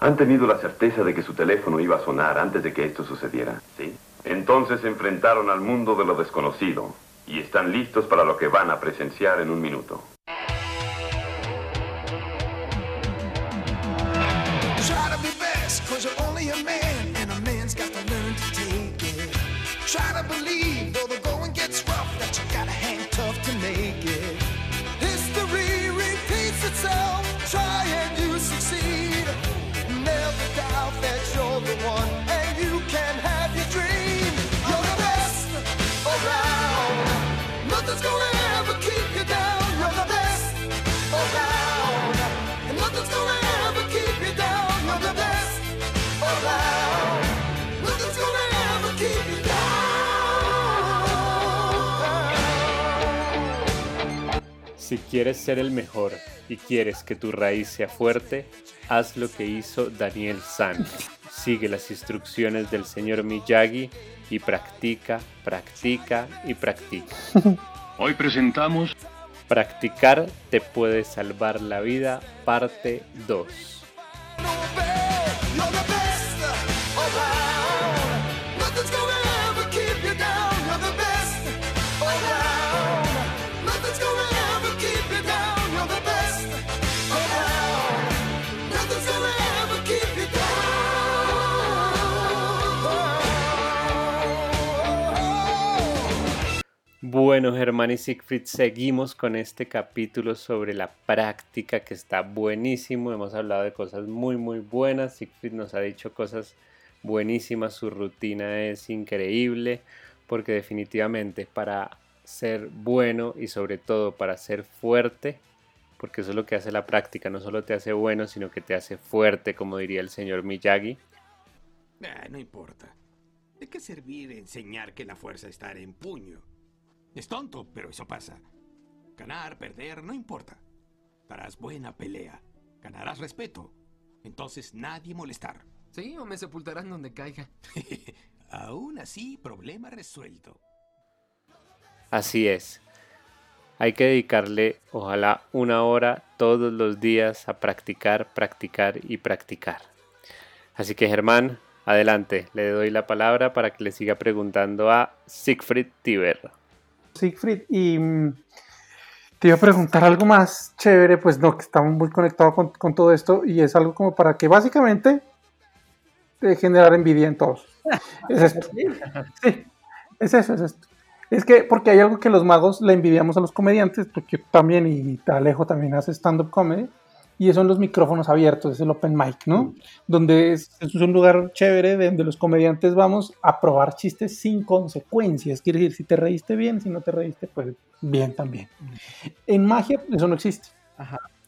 Han tenido la certeza de que su teléfono iba a sonar antes de que esto sucediera, ¿sí? Entonces se enfrentaron al mundo de lo desconocido y están listos para lo que van a presenciar en un minuto. Si quieres ser el mejor y quieres que tu raíz sea fuerte, haz lo que hizo Daniel San. Sigue las instrucciones del señor Miyagi y practica, practica y practica. Hoy presentamos Practicar te puede salvar la vida, parte 2. Bueno, Germán y Siegfried, seguimos con este capítulo sobre la práctica que está buenísimo. Hemos hablado de cosas muy, muy buenas. Siegfried nos ha dicho cosas buenísimas. Su rutina es increíble porque definitivamente para ser bueno y sobre todo para ser fuerte, porque eso es lo que hace la práctica, no solo te hace bueno, sino que te hace fuerte, como diría el señor Miyagi. Ah, no importa. ¿De qué servir enseñar que la fuerza está en puño? Es tonto, pero eso pasa. Ganar, perder, no importa. Darás buena pelea. Ganarás respeto. Entonces nadie molestar. Sí, o me sepultarán donde caiga. Aún así, problema resuelto. Así es. Hay que dedicarle, ojalá, una hora todos los días a practicar, practicar y practicar. Así que Germán, adelante, le doy la palabra para que le siga preguntando a Siegfried Tiber. Siegfried, y mm, te iba a preguntar algo más chévere, pues no, que estamos muy conectados con, con todo esto, y es algo como para que básicamente de generar envidia en todos. Es esto. Sí, es eso, es esto. Es que, porque hay algo que los magos le envidiamos a los comediantes, porque yo también, y Alejo también hace stand-up comedy, y son los micrófonos abiertos, es el open mic, ¿no? Donde es, es un lugar chévere de donde los comediantes vamos a probar chistes sin consecuencias. Quiere decir, si te reíste bien, si no te reíste, pues bien también. En magia, eso no existe.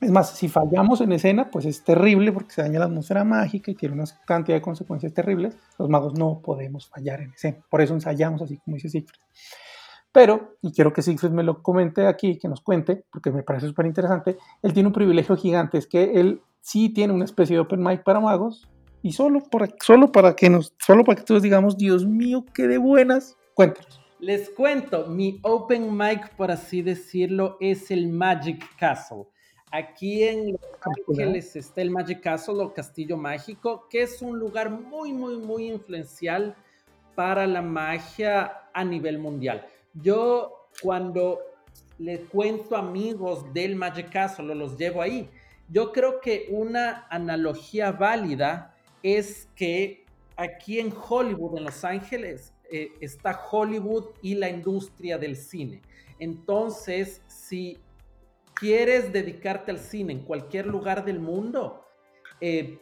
Es más, si fallamos en escena, pues es terrible porque se daña la atmósfera mágica y tiene una cantidad de consecuencias terribles. Los magos no podemos fallar en escena. Por eso ensayamos, así como dice Siegfried. Pero, y quiero que Siegfried me lo comente aquí, que nos cuente, porque me parece súper interesante, él tiene un privilegio gigante, es que él sí tiene una especie de open mic para magos, y solo, por, solo, para, que nos, solo para que todos digamos, Dios mío, qué de buenas, cuéntanos. Les cuento, mi open mic, por así decirlo, es el Magic Castle. Aquí en Los Ángeles está el Magic Castle o Castillo Mágico, que es un lugar muy, muy, muy influencial para la magia a nivel mundial. Yo cuando le cuento amigos del Magic Castle los llevo ahí, yo creo que una analogía válida es que aquí en Hollywood, en Los Ángeles, eh, está Hollywood y la industria del cine. Entonces, si quieres dedicarte al cine en cualquier lugar del mundo, eh,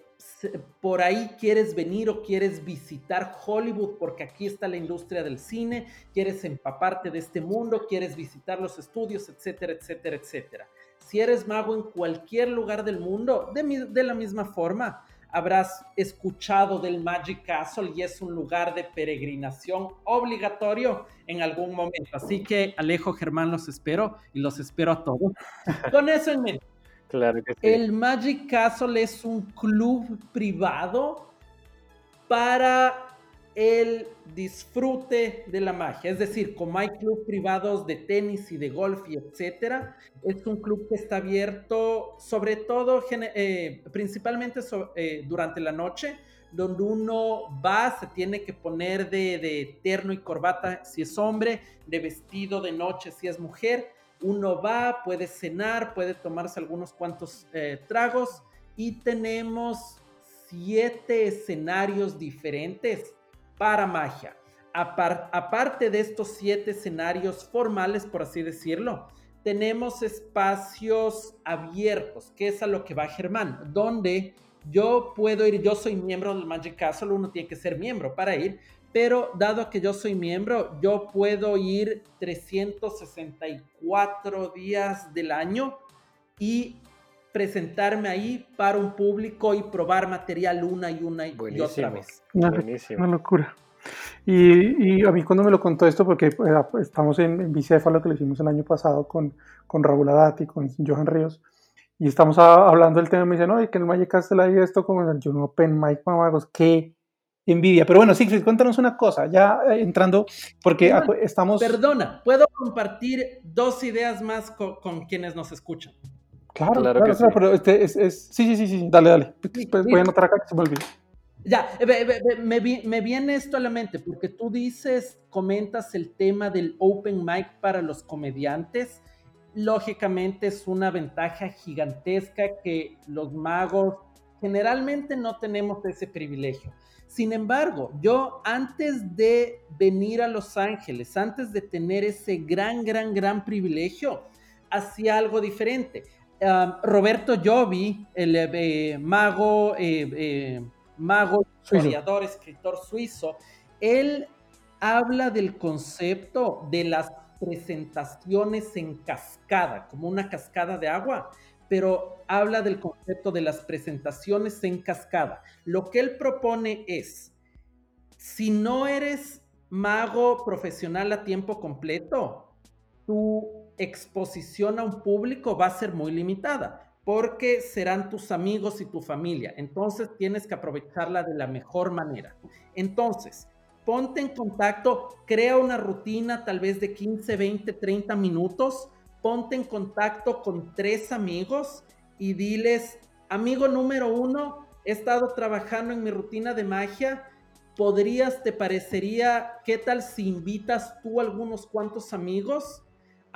por ahí quieres venir o quieres visitar Hollywood porque aquí está la industria del cine, quieres empaparte de este mundo, quieres visitar los estudios, etcétera, etcétera, etcétera. Si eres mago en cualquier lugar del mundo, de, la misma forma, habrás escuchado del Magic Castle y es un lugar de peregrinación obligatorio en algún momento. Así que Alejo, Germán, los espero y los espero a todos. Con eso en mente. El Magic Castle es un club privado para el disfrute de la magia. Es decir, como hay clubes privados de tenis y de golf y etcétera, es un club que está abierto sobre todo, eh, principalmente eh, durante la noche, donde uno va, se tiene que poner de, terno y corbata si es hombre, de vestido de noche si es mujer. Uno va, puede cenar, puede tomarse algunos cuantos eh, tragos y tenemos siete escenarios diferentes para magia. aparte de estos siete escenarios formales, por así decirlo, tenemos espacios abiertos, que es a lo que va Germán, donde yo puedo ir, yo soy miembro del Magic Castle, uno tiene que ser miembro para ir, pero dado que yo soy miembro, yo puedo ir 364 días del año y presentarme ahí para un público y probar material una y una y, otra vez. Una, una locura. Y, a mí cuando me lo contó esto, porque estamos en, en Bicéfalo, que lo hicimos el año pasado con, con Raúl Adati, con Johan Ríos, y estamos hablando del tema, me dicen, no, y que el Magic Castle hay esto como en el Juno Open Mike Mamagos, qué envidia. Pero bueno, Sigfrid, cuéntanos una cosa, ya eh, entrando, porque estamos... Perdona, ¿puedo compartir dos ideas más con, con quienes nos escuchan? Claro, claro, que sí. pero este es, Sí, sí, sí, sí, dale, dale. Pues, voy a anotar acá que se me olvide. Ya, me, me, viene esto a la mente, porque tú dices, comentas el tema del open mic para los comediantes. Lógicamente es una ventaja gigantesca que los magos generalmente no tenemos ese privilegio. Sin embargo, yo antes de venir a Los Ángeles, antes de tener ese gran, gran, gran privilegio, hacía algo diferente. Roberto Jovi, el eh, mago, eh, eh, mago, historiador, escritor suizo, él habla del concepto de las presentaciones en cascada, como una cascada de agua, pero habla del concepto de las presentaciones en cascada. Lo que él propone es, si no eres mago profesional a tiempo completo, tú exposición a un público va a ser muy limitada porque serán tus amigos y tu familia. Entonces tienes que aprovecharla de la mejor manera. Entonces, ponte en contacto, crea una rutina tal vez de 15, 20, 30 minutos, ponte en contacto con tres amigos y diles, amigo número uno, he estado trabajando en mi rutina de magia, podrías, te parecería, ¿qué tal si invitas tú a algunos cuantos amigos?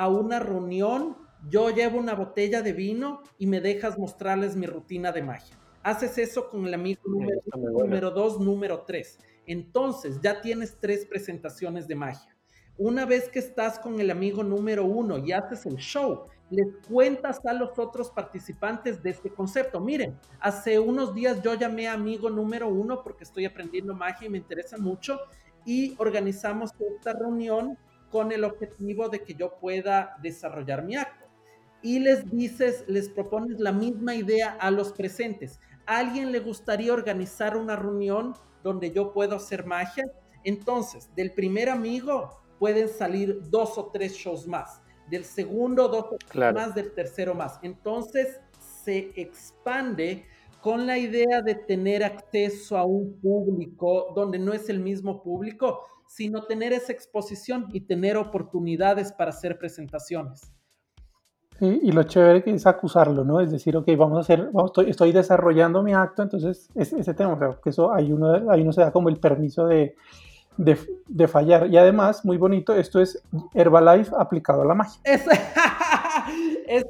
a una reunión, yo llevo una botella de vino y me dejas mostrarles mi rutina de magia. Haces eso con el amigo número, dos, número tres. Entonces ya tienes tres presentaciones de magia. Una vez que estás con el amigo número uno y haces el show, les cuentas a los otros participantes de este concepto. Miren, hace unos días yo llamé a amigo número uno porque estoy aprendiendo magia y me interesa mucho y organizamos esta reunión con el objetivo de que yo pueda desarrollar mi acto. Y les dices, les propones la misma idea a los presentes. ¿A alguien le gustaría organizar una reunión donde yo puedo hacer magia? Entonces, del primer amigo pueden salir dos o tres shows más. Del segundo, dos o tres más. Del tercero más. Entonces, se expande con la idea de tener acceso a un público donde no es el mismo público, sino tener esa exposición y tener oportunidades para hacer presentaciones. y lo chévere que es acusarlo, ¿no? Es decir, ok, vamos a hacer, estoy, desarrollando mi acto, entonces ese tema, o que eso ahí uno, ahí uno se da como el permiso de, de, fallar. Y además, muy bonito, esto es Herbalife aplicado a la magia. Es,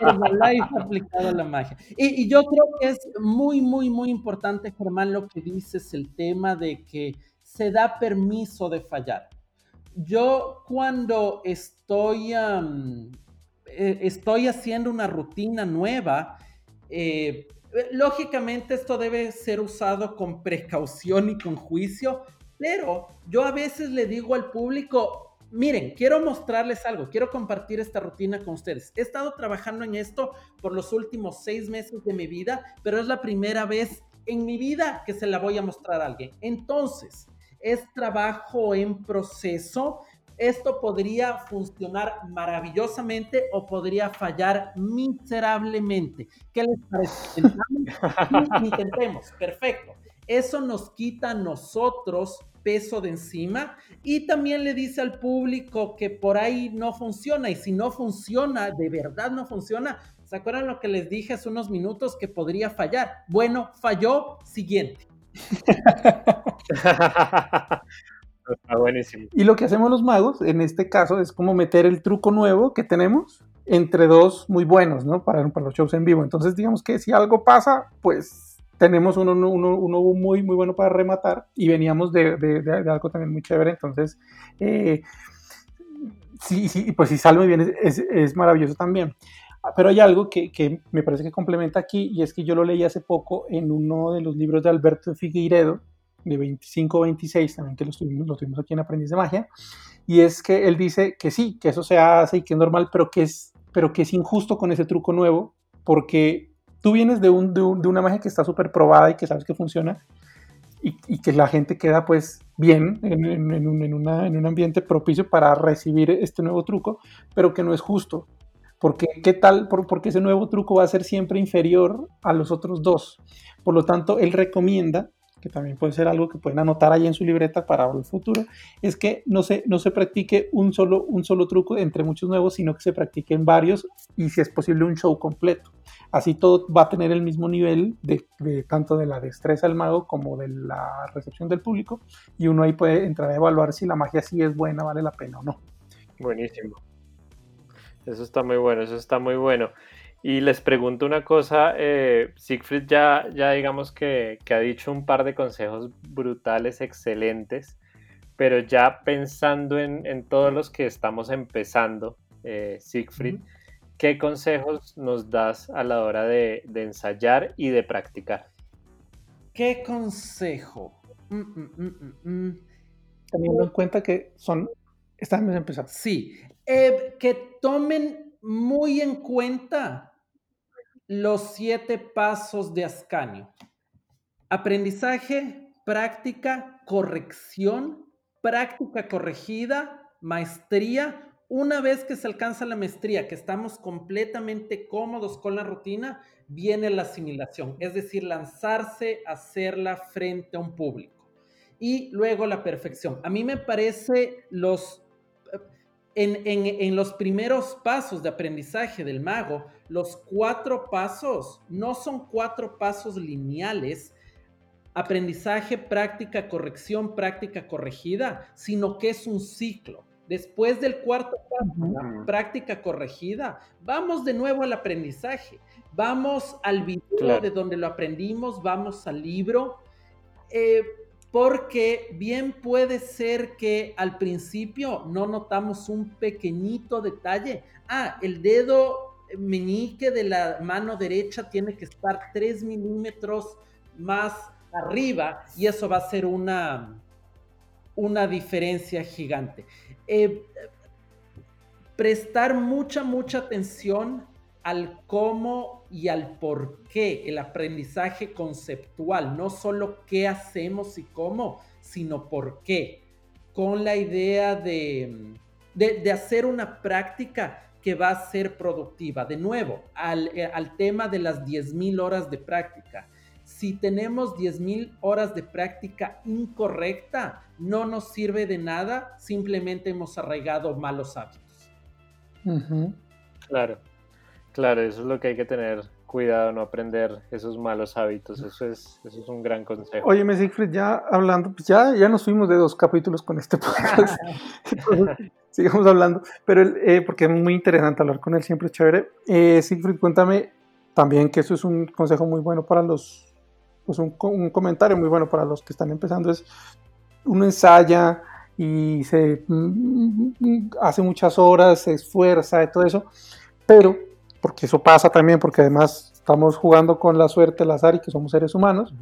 Herbalife aplicado a la magia. Y, yo creo que es muy, muy, muy importante, Germán, lo que dices, el tema de que se da permiso de fallar. Yo cuando estoy, eh, estoy haciendo una rutina nueva, eh, lógicamente esto debe ser usado con precaución y con juicio, pero yo a veces le digo al público, miren, quiero mostrarles algo, quiero compartir esta rutina con ustedes. He estado trabajando en esto por los últimos seis meses de mi vida, pero es la primera vez en mi vida que se la voy a mostrar a alguien. Entonces, es trabajo en proceso. Esto podría funcionar maravillosamente o podría fallar miserablemente. ¿Qué les parece? Intentemos, perfecto. Eso nos quita a nosotros peso de encima y también le dice al público que por ahí no funciona y si no funciona, de verdad no funciona, ¿se acuerdan lo que les dije hace unos minutos que podría fallar? Bueno, falló, siguiente. Está buenísimo. Y lo que hacemos los magos, en este caso, es como meter el truco nuevo que tenemos entre dos muy buenos, ¿no? Para, para los shows en vivo. Entonces, digamos que si algo pasa, pues tenemos uno, uno, uno, muy, muy bueno para rematar y veníamos de, de, de, algo también muy chévere. Entonces, eh, sí, sí, pues si sale muy bien, es, es, maravilloso también. Ah, pero hay algo que, que, me parece que complementa aquí y es que yo lo leí hace poco en uno de los libros de Alberto Figueiredo, de 25-26, también que lo tuvimos, lo tuvimos aquí en Aprendiz de Magia, y es que él dice que sí, que eso se hace y que es normal, pero que es, pero que es injusto con ese truco nuevo, porque tú vienes de, un, de, una magia que está súper probada y que sabes que funciona y, que la gente queda pues bien en, un, en, un ambiente propicio para recibir este nuevo truco, pero que no es justo. Porque, ¿qué tal? Por, porque ese nuevo truco va a ser siempre inferior a los otros dos. Por lo tanto, él recomienda que también puede ser algo que pueden anotar ahí en su libreta para el futuro, es que no se, no se practique un solo, un solo truco entre muchos nuevos, sino que se practiquen varios y si es posible un show completo. Así todo va a tener el mismo nivel de, de, tanto de la destreza del mago como de la recepción del público y uno ahí puede entrar a evaluar si la magia sí es buena, vale la pena o no. Buenísimo. Eso está muy bueno, eso está muy bueno. Y les pregunto una cosa, eh, Siegfried ya, ya digamos que, que, ha dicho un par de consejos brutales, excelentes, pero ya pensando en, en todos los que estamos empezando, eh, Siegfried, ¿qué consejos nos das a la hora de, de ensayar y de practicar? ¿Qué consejo? Mm, mm, mm, mm Teniendo en cuenta que son, están empezando. Sí, eh, que tomen muy en cuenta los siete pasos de Ascanio. Aprendizaje, práctica, corrección, práctica corregida, maestría. Una vez que se alcanza la maestría, que estamos completamente cómodos con la rutina, viene la asimilación, es decir, lanzarse a hacerla frente a un público. Y luego la perfección. A mí me parece los en, los primeros pasos de aprendizaje del mago, los cuatro pasos no son cuatro pasos lineales, aprendizaje, práctica, corrección, práctica, corregida, sino que es un ciclo. Después del cuarto paso, práctica corregida, vamos de nuevo al aprendizaje, vamos al video de donde lo aprendimos, vamos al libro. Eh, porque bien puede ser que al principio no notamos un pequeñito detalle. Ah, el dedo meñique de la mano derecha tiene que estar 3 milímetros más arriba y eso va a ser una, una diferencia gigante. Eh, prestar mucha, mucha atención al cómo y al por qué, el aprendizaje conceptual, no solo qué hacemos y cómo, sino por qué, con la idea de, de, hacer una práctica que va a ser productiva. De nuevo, al, eh, al tema de las 10.000 horas de práctica. Si tenemos 10.000 horas de práctica incorrecta, no nos sirve de nada, simplemente hemos arraigado malos hábitos. Claro. Claro, eso es lo que hay que tener cuidado, no aprender esos malos hábitos. Eso es, eso es un gran consejo. Oye, Siegfried, ya hablando, pues ya, ya nos fuimos de dos capítulos con este podcast. sigamos hablando, pero eh, porque es muy interesante hablar con él, siempre es chévere. Eh, Siegfried, cuéntame también que eso es un consejo muy bueno para los, pues un, un comentario muy bueno para los que están empezando, es uno ensaya y se mm, mm, mm, hace muchas horas, se esfuerza y todo eso, pero porque eso pasa también, porque además estamos jugando con la suerte, el azar y que somos seres humanos,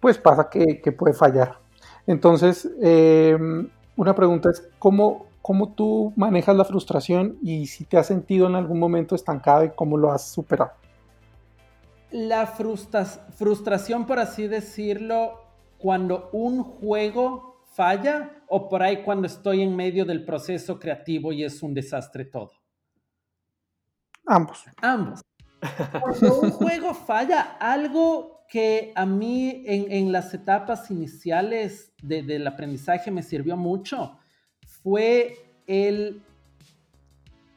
pues pasa que, puede fallar. Entonces, eh, una pregunta es, ¿cómo, ¿cómo tú manejas la frustración y si te has sentido en algún momento estancado y cómo lo has superado? La frustración, por así decirlo, cuando un juego falla o por ahí cuando estoy en medio del proceso creativo y es un desastre todo. Ambos. Ambos. Cuando un juego falla, algo que a mí en, en las etapas iniciales de- del aprendizaje me sirvió mucho fue el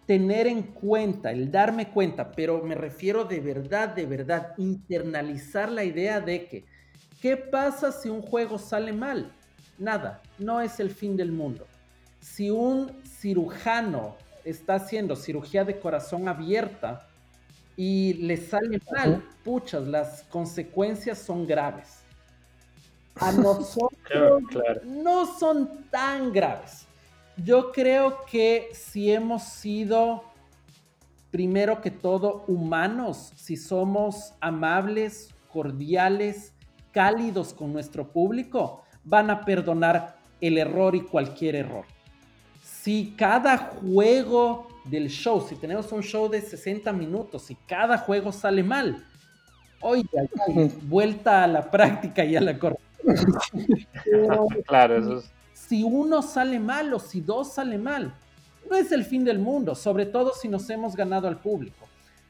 tener en cuenta, el darme cuenta, pero me refiero de verdad, de verdad, internalizar la idea de que, ¿qué pasa si un juego sale mal? Nada, no es el fin del mundo. Si un cirujano está haciendo cirugía de corazón abierta y le sale mal, puchas, las consecuencias son graves. A nosotros Claro, claro. no son tan graves. Yo creo que si hemos sido, primero que todo, humanos, si somos amables, cordiales, cálidos con nuestro público, van a perdonar el error y cualquier error. Si cada juego del show, si tenemos un show de 60 minutos y cada juego sale mal, oye, ay, ay, vuelta a la práctica y a la corrección. Claro, eso es. Si uno sale mal o si dos sale mal, no es el fin del mundo, sobre todo si nos hemos ganado al público.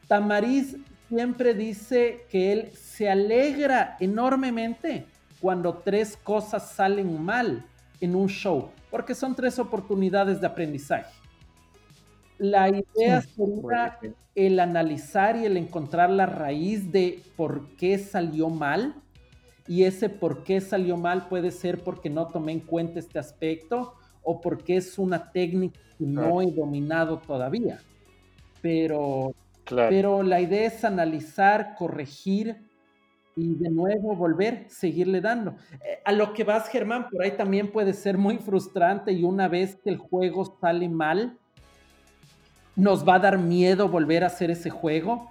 Tamariz siempre dice que él se alegra enormemente cuando tres cosas salen mal en un show, porque son tres oportunidades de aprendizaje. La idea sería Bueno, el analizar y el encontrar la raíz de por qué salió mal. Y ese por qué salió mal puede ser porque no tomé en cuenta este aspecto o porque es una técnica que no he dominado todavía. Pero, Claro. pero la idea es analizar, corregir y de nuevo volver, seguirle dando. Eh, a lo que vas, Germán, por ahí también puede ser muy frustrante y una vez que el juego sale mal, nos va a dar miedo volver a hacer ese juego,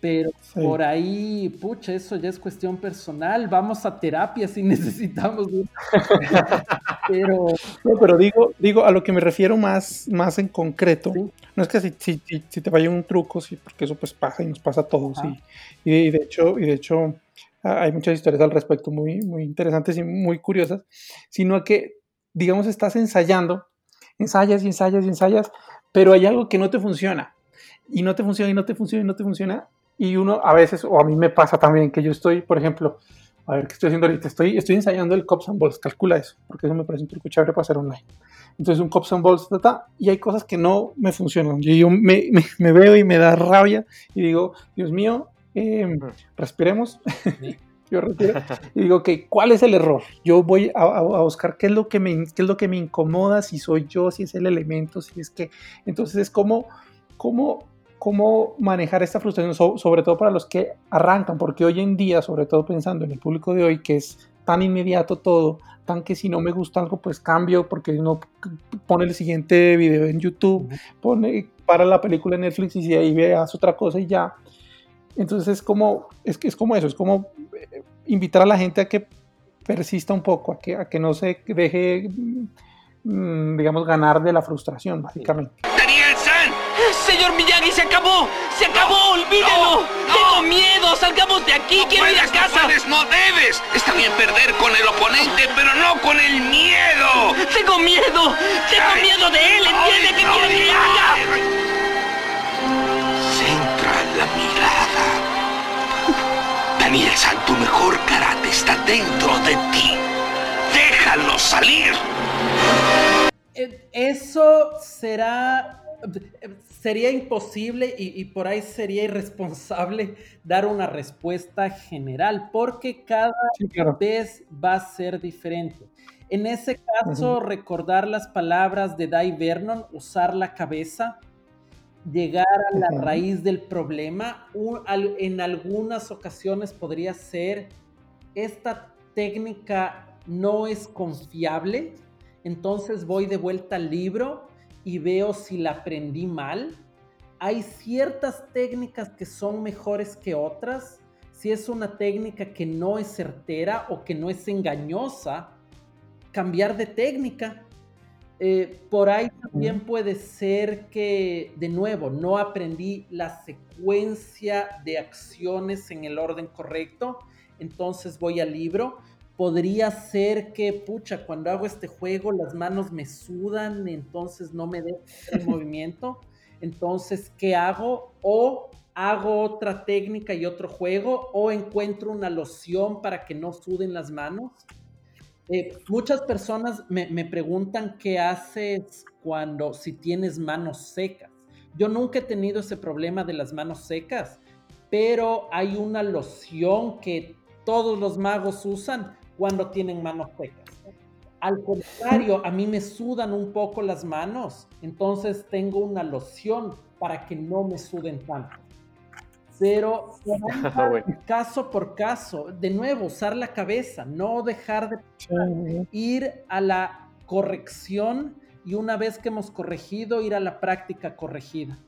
pero Sí. por ahí, pucha, eso ya es cuestión personal. Vamos a terapia si necesitamos. pero No, pero digo, digo, a lo que me refiero más, más en concreto, Sí. no es que si, si, si- te vaya un truco, sí, porque eso pues pasa y nos pasa a todos. Y, y de hecho, y de hecho ah, hay muchas historias al respecto muy, muy interesantes y muy curiosas, sino que, digamos, estás ensayando, ensayas y ensayas y ensayas, pero hay algo que no te funciona. Y no te funciona y no te funciona y no te funciona. Y uno a veces, o a mí me pasa también, que yo estoy, por ejemplo, a ver, ¿qué estoy haciendo ahorita? Estoy, estoy ensayando el Cops and Balls, calcula eso, porque eso me parece un truco chévere para hacer online. Entonces, un Cops and Balls, ta, ta, y hay cosas que no me funcionan. Y yo me, me- me veo y me da rabia y digo, Dios mío, eh, respiremos. yo respiro y digo, ok, ¿cuál es el error? Yo voy a, a- a buscar qué es, lo que me, qué es lo que me incomoda, si soy yo, si es el elemento, si es que... Entonces, es como, como cómo manejar esta frustración, so- sobre todo para los que arrancan, porque hoy en día, sobre todo pensando en el público de hoy, que es tan inmediato todo, tan que si no me gusta algo, pues cambio, porque uno pone el siguiente video en YouTube, pone, para la película en Netflix y si ahí veas otra cosa y ya. Entonces es como, es, que es como eso, es como eh, invitar a la gente a que persista un poco, a que, a que no se deje, mm, digamos, ganar de la frustración, básicamente. ¡Daniel-san! Señor Miyagi, se acabó. Se acabó, olvídelo. no. Tengo miedo. Salgamos de aquí. Quiero ir a casa. No, puedes, no debes. Está bien perder con el oponente, pero no con el miedo. Tengo miedo. Tengo Ay, miedo de él. ¿Entiende no, quiere que haga? Centra la mirada. Daniel-san, tu mejor karate está dentro de ti. Déjalo salir. Eh, Eso será, sería imposible y, y por ahí sería irresponsable dar una respuesta general, porque cada Sí, claro. vez va a ser diferente. En ese caso, recordar las palabras de Dai Vernon, usar la cabeza, llegar a la raíz del problema. Un- al- en algunas ocasiones podría ser, esta técnica no es confiable, entonces voy de vuelta al libro y veo si la aprendí mal. Hay ciertas técnicas que son mejores que otras. Si es una técnica que no es certera o que no es engañosa, cambiar de técnica. Eh, por ahí también puede ser que, de nuevo, no aprendí la secuencia de acciones en el orden correcto, entonces voy al libro. Podría ser que, pucha, cuando hago este juego las manos me sudan, entonces no me dejo el movimiento. Entonces, ¿qué hago? O hago otra técnica y otro juego, o encuentro una loción para que no suden las manos. Eh, muchas personas me, me preguntan qué haces cuando, si tienes manos secas. Yo nunca he tenido ese problema de las manos secas, pero hay una loción que todos los magos usan cuando tienen manos secas. Al contrario, a mí me sudan un poco las manos, entonces tengo una loción para que no me suden tanto. Pero caso por caso, de nuevo, usar la cabeza, no dejar de ir a la corrección y una vez que hemos corregido, ir a la práctica corregida.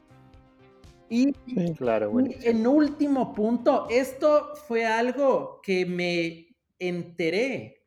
Y, claro, y en último punto, esto fue algo que me enteré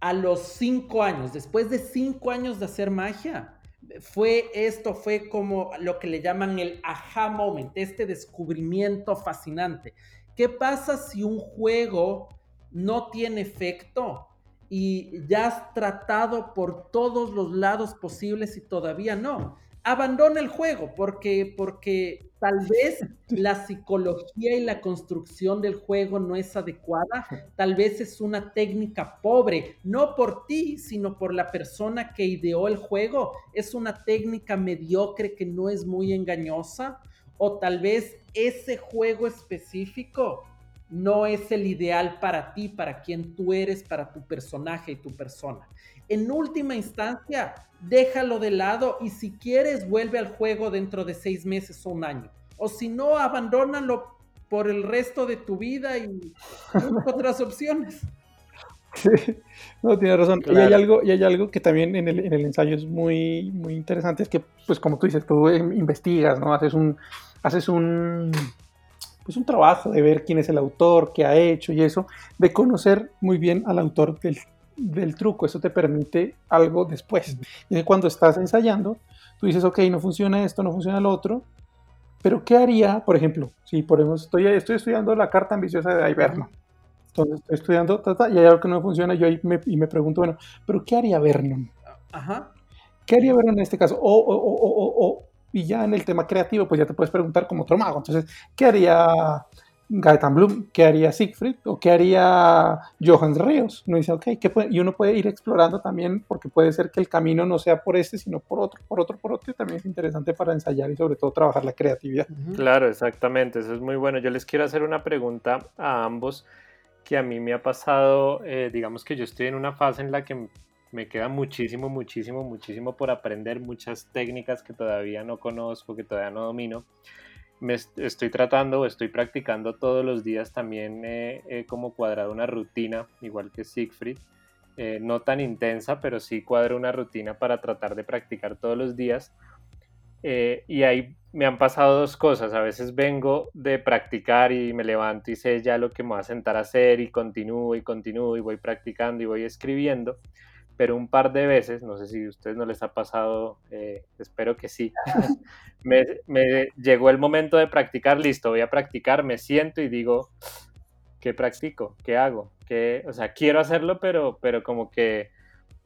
a los cinco años, después de cinco años de hacer magia, fue esto, fue como lo que le llaman el aha moment, este descubrimiento fascinante. ¿Qué pasa si un juego no tiene efecto y ya has tratado por todos los lados posibles y todavía no? Abandona el juego porque, porque tal vez la psicología y la construcción del juego no es adecuada, tal vez es una técnica pobre, no por ti, sino por la persona que ideó el juego, es una técnica mediocre que no es muy engañosa, o tal vez ese juego específico no es el ideal para ti, para quien tú eres, para tu personaje y tu persona. En última instancia, déjalo de lado y si quieres vuelve al juego dentro de seis meses o un año. O si no, abandónalo por el resto de tu vida y otras opciones. Sí, no, tiene razón. Y, hay algo, y hay algo que también en el, en el, ensayo es muy, muy interesante, es que, pues como tú dices, tú investigas, ¿no? Haces un, haces un, pues un trabajo de ver quién es el autor, qué ha hecho y eso, de conocer muy bien al autor del, del truco, eso te permite algo después. Y cuando estás ensayando, tú dices, ok, no funciona esto, no funciona lo otro, pero ¿qué haría, por ejemplo, si por ejemplo estoy, estoy estudiando la carta ambiciosa de Iverno? Entonces estoy estudiando y hay algo que no funciona yo y me, y me pregunto, bueno, pero ¿qué haría Vernon? Ajá. ¿Qué haría Vernon en este caso? O, o, o, o, y ya en el tema creativo, pues ya te puedes preguntar como otro mago. Entonces, ¿qué haría Gaetan Bloom, ¿qué haría Siegfried? ¿O qué haría Johannes Ríos? Uno dice, ok, ¿qué y uno puede ir explorando también, porque puede ser que el camino no sea por este, sino por otro, por otro, por otro, y también es interesante para ensayar y sobre todo trabajar la creatividad. Claro, exactamente, eso es muy bueno. Yo les quiero hacer una pregunta a ambos que a mí me ha pasado, eh, digamos que yo estoy en una fase en la que me queda muchísimo, muchísimo, muchísimo por aprender, muchas técnicas que todavía no conozco, que todavía no domino me estoy tratando, estoy practicando todos los días también he como cuadrado una rutina, igual que Siegfried, eh, no tan intensa, pero sí cuadro una rutina para tratar de practicar todos los días. Eh, y ahí me han pasado dos cosas. A veces vengo de practicar y me levanto y sé ya lo que me voy a sentar a hacer y continúo y continúo y voy practicando y voy escribiendo pero un par de veces, no sé si a ustedes no les ha pasado, eh, espero que sí, me, llegó el momento de practicar, listo, voy a practicar, me siento y digo, ¿qué practico? ¿Qué hago? ¿Qué? O sea, quiero hacerlo, pero, pero como que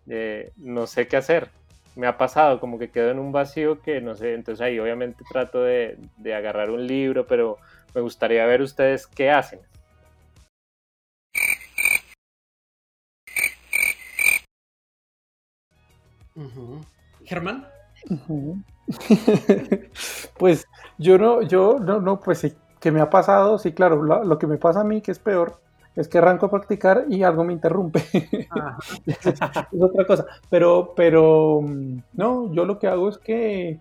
eh, no sé qué hacer. Me ha pasado, como que quedo en un vacío que no sé, entonces ahí obviamente trato de, de agarrar un libro, pero me gustaría ver ustedes qué hacen. Germán. pues yo no, yo no, no, pues sí, que me ha pasado, sí, claro, lo, que me pasa a mí, que es peor, es que arranco a practicar y algo me interrumpe. es, otra cosa. Pero, pero, no, yo lo que hago es que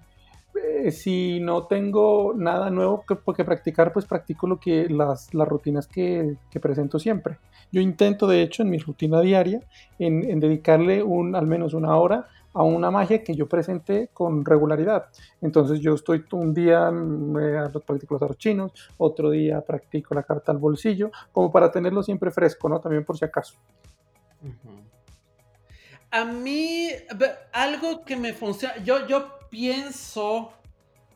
eh, si no tengo nada nuevo que, que, practicar, pues practico lo que las, las rutinas que, que, presento siempre. Yo intento, de hecho, en mi rutina diaria, en, en dedicarle un, al menos una hora a una magia que yo presenté con regularidad. Entonces yo estoy un día me practico los chinos, otro día practico la carta al bolsillo, como para tenerlo siempre fresco, ¿no? También por si acaso. A mí, algo que me funciona, yo, yo pienso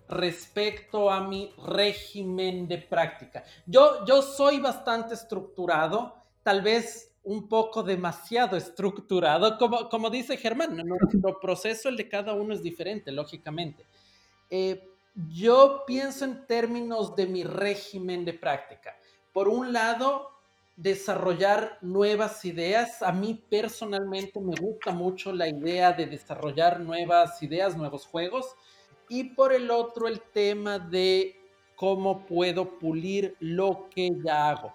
respecto a mi régimen de práctica. Yo, yo soy bastante estructurado, tal vez un poco demasiado estructurado, como, como dice Germán, nuestro proceso, el de cada uno es diferente, lógicamente. Eh, yo pienso en términos de mi régimen de práctica. Por un lado, desarrollar nuevas ideas. A mí personalmente me gusta mucho la idea de desarrollar nuevas ideas, nuevos juegos. Y por el otro, el tema de cómo puedo pulir lo que ya hago.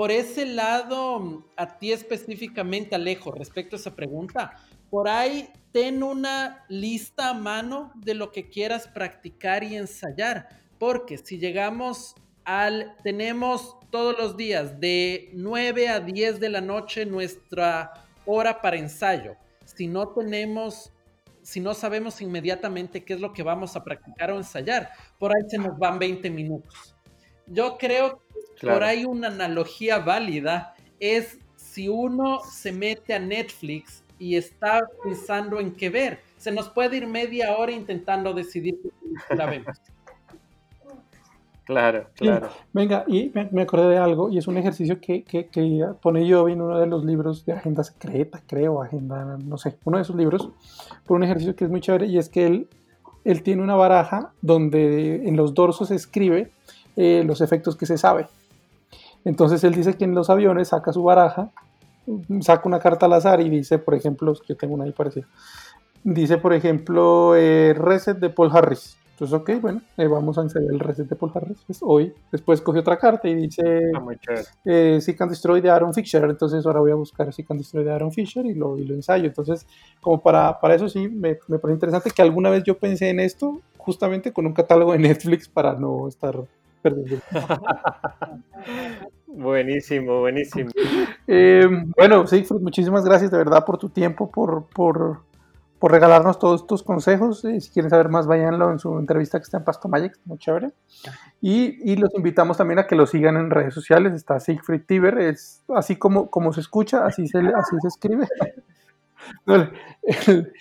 Por ese lado, a ti específicamente, Alejo, respecto a esa pregunta, por ahí ten una lista a mano de lo que quieras practicar y ensayar, porque si llegamos al, tenemos todos los días de 9 a 10 de la noche nuestra hora para ensayo. Si no tenemos, si no sabemos inmediatamente qué es lo que vamos a practicar o ensayar, por ahí se nos van 20 minutos. Yo creo por ahí una analogía válida es si uno se mete a Netflix y está pensando en qué ver, se nos puede ir media hora intentando decidir qué la vemos. Claro, claro. venga, y me, acordé de algo, y es un ejercicio que, que, que pone yo en uno de los libros de Agenda Secreta, creo, Agenda, no sé, uno de esos libros, por un ejercicio que es muy chévere, y es que él, él tiene una baraja donde en los dorsos escribe eh, los efectos que se sabe. Entonces él dice que en los aviones saca su baraja, saca una carta al azar y dice, por ejemplo, yo tengo una ahí parecida, dice, por ejemplo, eh, Reset de Paul Harris entonces, ok, bueno, eh, vamos a ensayar el reset de Paul Harris pues, hoy. Después coge otra carta y dice eh, Seek and Destroy de Aaron Fisher. Entonces, ahora voy a buscar Seek and Destroy de Aaron Fisher y lo, y lo ensayo. Entonces, como para, para eso sí, me, me parece interesante que alguna vez yo pensé en esto justamente con un catálogo de Netflix para no estar buenísimo, buenísimo. Eh, bueno, sí, muchísimas gracias de verdad por tu tiempo, por, por por regalarnos todos estos consejos. Eh, si quieren saber más, váyanlo en su entrevista que está en Pasto Magic, muy chévere. Y, y, los invitamos también a que lo sigan en redes sociales. Está Siegfried Tiber, es así como, como se escucha, así se, así se escribe.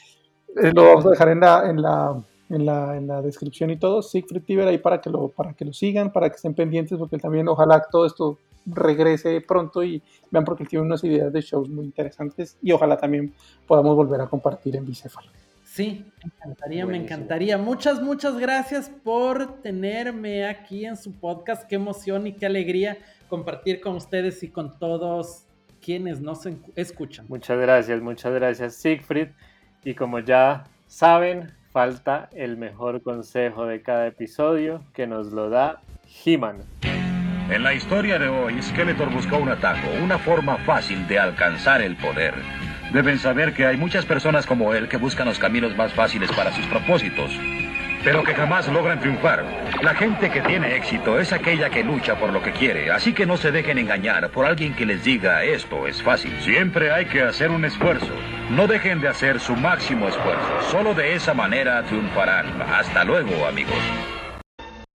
lo vamos a dejar en la, en la, en la, en la descripción y todo. Siegfried Tiber ahí para que, lo, para que lo sigan, para que estén pendientes, porque también ojalá todo esto regrese pronto y vean porque tiene unas ideas de shows muy interesantes y ojalá también podamos volver a compartir en Bicéfalo. Sí, me encantaría, me encantaría. Muchas, muchas gracias por tenerme aquí en su podcast. Qué emoción y qué alegría compartir con ustedes y con todos quienes nos escuchan. Muchas gracias, muchas gracias Siegfried. Y como ya saben, falta el mejor consejo de cada episodio que nos lo da He-Man. En la historia de hoy, Skeletor buscó un atajo, una forma fácil de alcanzar el poder. Deben saber que hay muchas personas como él que buscan los caminos más fáciles para sus propósitos, pero que jamás logran triunfar. La gente que tiene éxito es aquella que lucha por lo que quiere, así que no se dejen engañar por alguien que les diga esto es fácil. Siempre hay que hacer un esfuerzo. No dejen de hacer su máximo esfuerzo. Solo de esa manera triunfarán. Hasta luego, amigos.